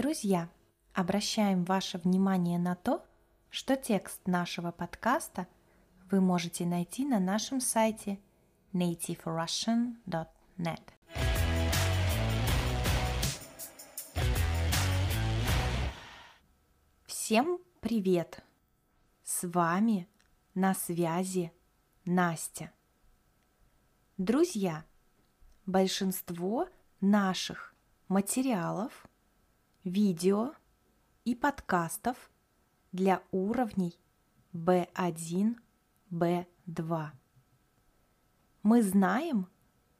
Друзья, обращаем ваше внимание на то, что текст нашего подкаста вы можете найти на нашем сайте nativerussian.net. Всем привет! С вами на связи Настя. Друзья, большинство наших материалов, видео и подкастов для уровней B1, B2. Мы знаем,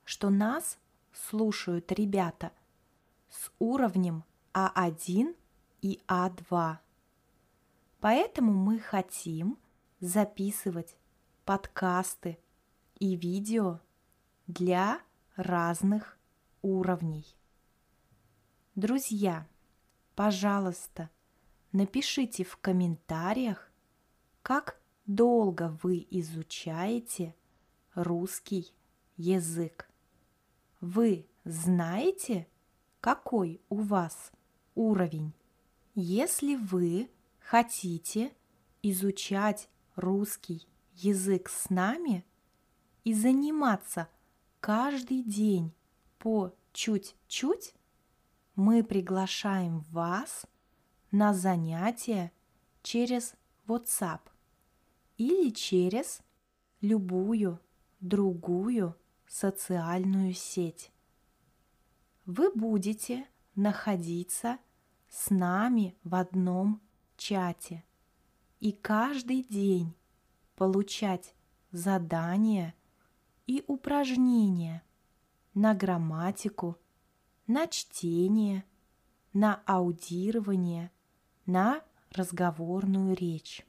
что нас слушают ребята с уровнем А1 и А2. Поэтому мы хотим записывать подкасты и видео для разных уровней. Друзья, пожалуйста, напишите в комментариях, как долго вы изучаете русский язык. Вы знаете, какой у вас уровень? Если вы хотите изучать русский язык с нами и заниматься каждый день по чуть-чуть, мы приглашаем вас на занятия через WhatsApp или через любую другую социальную сеть. Вы будете находиться с нами в одном чате и каждый день получать задания и упражнения на грамматику, на чтение, на аудирование, на разговорную речь.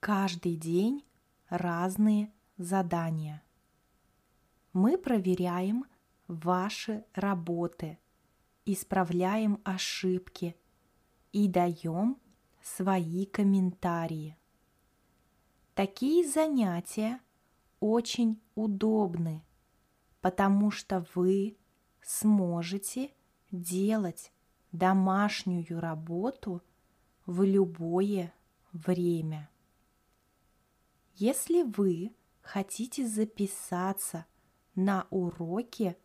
Каждый день разные задания. Мы проверяем ваши работы, исправляем ошибки и даем свои комментарии. Такие занятия очень удобны, потому что вы сможете делать домашнюю работу в любое время. Если вы хотите записаться на уроки,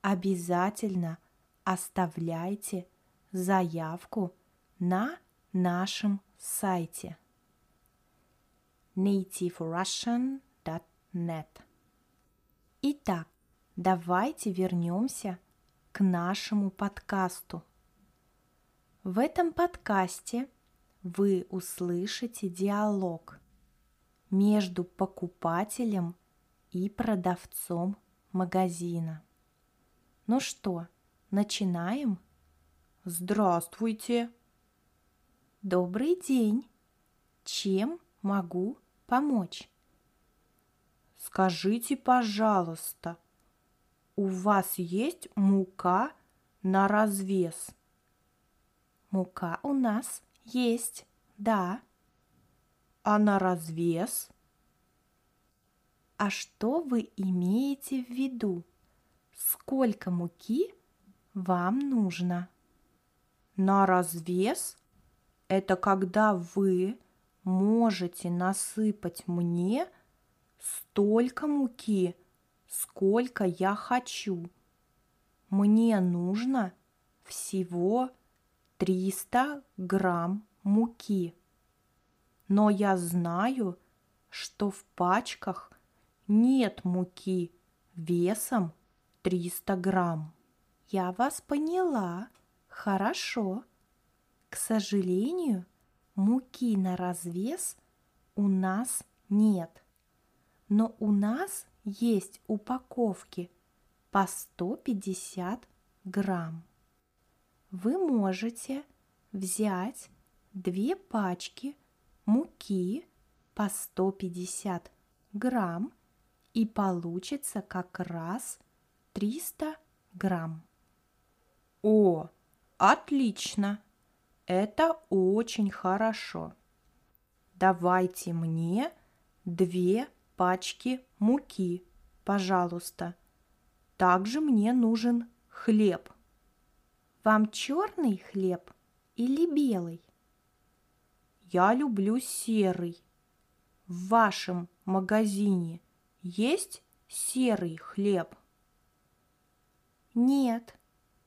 обязательно оставляйте заявку на нашем сайте nativerussian.net. Итак, давайте вернемся к нашему подкасту. В этом подкасте вы услышите диалог между покупателем и продавцом магазина. Ну что, начинаем? Здравствуйте! Добрый день! Чем могу помочь? Скажите, пожалуйста, у вас есть мука на развес? Мука у нас есть, да. А на развес? А что вы имеете в виду? Сколько муки вам нужно? На развес – это когда вы можете насыпать мне столько муки, сколько я хочу. Мне нужно всего 300 грамм муки. Но я знаю, что в пачках нет муки весом 300 грамм. Я вас поняла. Хорошо. К сожалению, муки на развес у нас нет. Но у нас есть упаковки по 150 грамм. Вы можете взять две пачки муки по 150 грамм и получится как раз 300 грамм. О, отлично! Это очень хорошо. Давайте мне две пачки муки, пожалуйста. Также мне нужен хлеб. Вам черный хлеб или белый? Я люблю серый. В вашем магазине есть серый хлеб? Нет,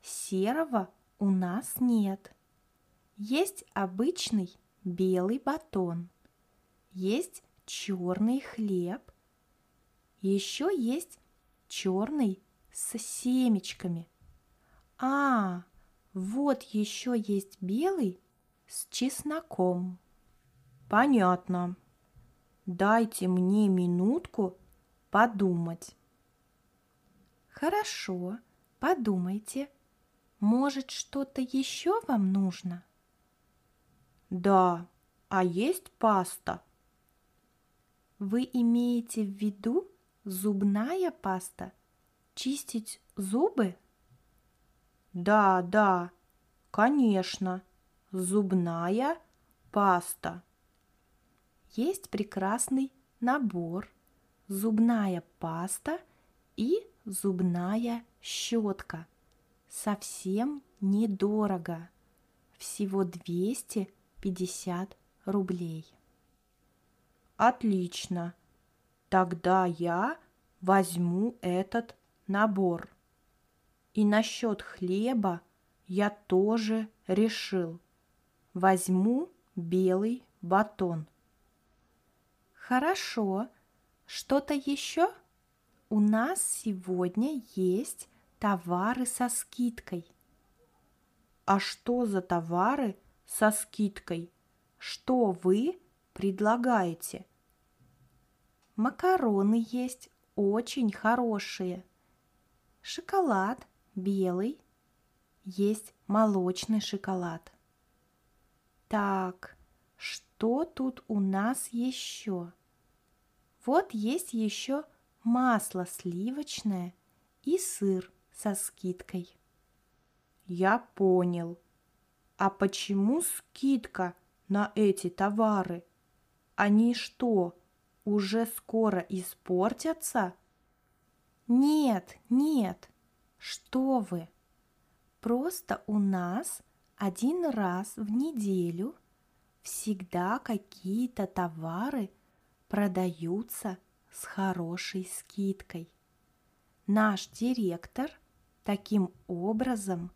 серого у нас нет. Есть обычный белый батон, есть черный хлеб, еще есть черный с семечками. А, вот еще есть белый с чесноком. Понятно. Дайте мне минутку подумать. Хорошо, подумайте. Может, что-то еще вам нужно? Да, а есть паста? Вы имеете в виду зубная паста? Чистить зубы? Да, да, конечно, зубная паста. Есть прекрасный набор зубная паста и зубная щетка. Совсем недорого. Всего 250 рублей. Отлично. Тогда я возьму этот набор. И насчет хлеба я тоже решил. Возьму белый батон. Хорошо. Что-то еще? У нас сегодня есть товары со скидкой. А что за товары со скидкой? Что вы предлагаете? Макароны есть очень хорошие. Шоколад белый. Есть молочный шоколад. Так, что тут у нас еще? Вот есть еще масло сливочное и сыр со скидкой. Я понял. А почему скидка на эти товары? Они что, уже скоро испортятся? Нет, нет, что вы. Просто у нас один раз в неделю всегда какие-то товары продаются с хорошей скидкой. Наш директор таким образом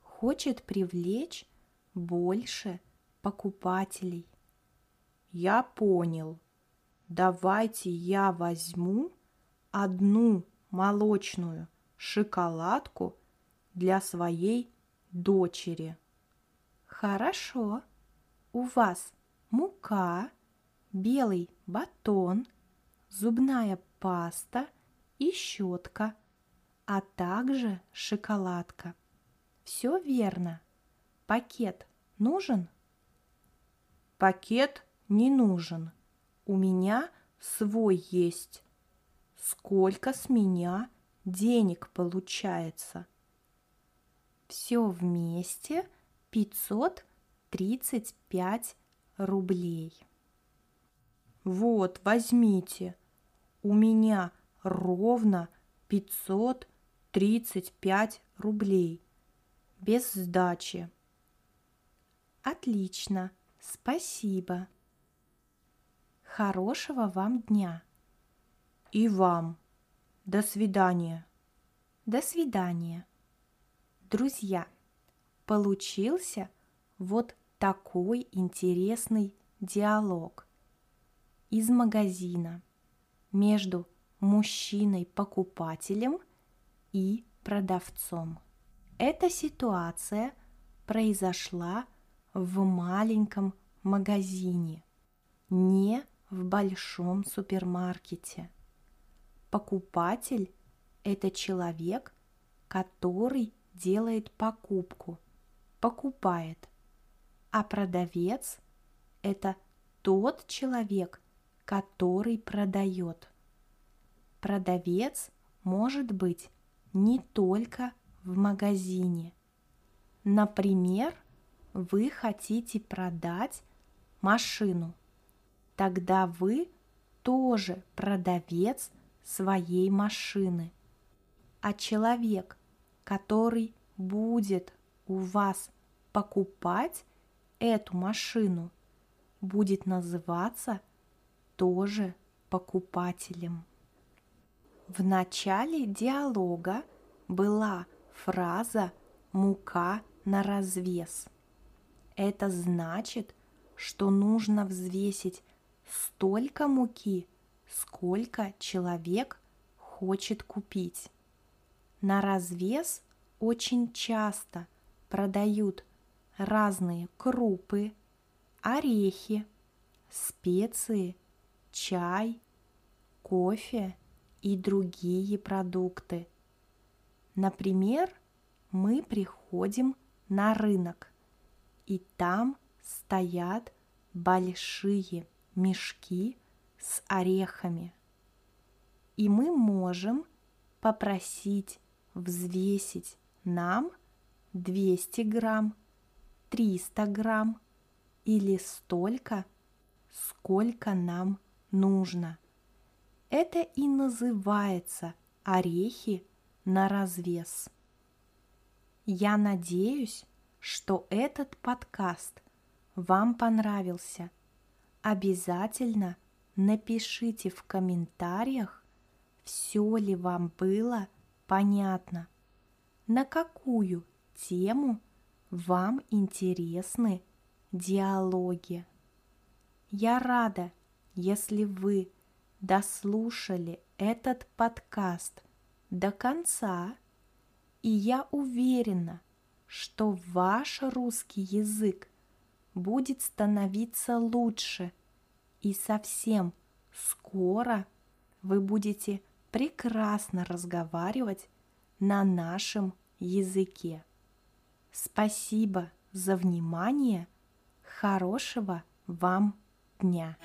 хочет привлечь больше покупателей. Я понял. Давайте я возьму одну молочную шоколадку для своей дочери. Хорошо. У вас мука, белый батон, зубная паста и щетка, а также шоколадка. Все верно. Пакет нужен? Пакет не нужен. У меня свой есть. Сколько с меня денег получается? Все вместе 535 рублей. Вот, возьмите. У меня ровно 535 рублей. Без сдачи. Отлично, спасибо. Хорошего вам дня. И вам. До свидания. До свидания. Друзья, получился вот такой интересный диалог из магазина между мужчиной-покупателем и продавцом. Эта ситуация произошла в маленьком магазине, не в большом супермаркете. Покупатель – это человек, который делает покупку, покупает, а продавец – это тот человек, который продает. Продавец может быть не только в магазине. Например, вы хотите продать машину. Тогда вы тоже продавец своей машины. А человек, который будет у вас покупать эту машину, будет называться тоже покупателем. В начале диалога была фраза «мука на развес». Это значит, что нужно взвесить столько муки, сколько человек хочет купить. На развес очень часто продают разные крупы, орехи, специи, чай, кофе и другие продукты. Например, мы приходим на рынок, и там стоят большие мешки с орехами. И мы можем попросить взвесить нам 200 грамм, 300 грамм или столько, сколько нам нужно. Это и называется орехи на развес. Я надеюсь, что этот подкаст вам понравился. Обязательно напишите в комментариях, все ли вам было понятно, на какую тему вам интересны диалоги. Я рада, если вы дослушали этот подкаст до конца, и я уверена, что ваш русский язык будет становиться лучше, и совсем скоро вы будете прекрасно разговаривать на нашем языке. Спасибо за внимание. Хорошего вам дня!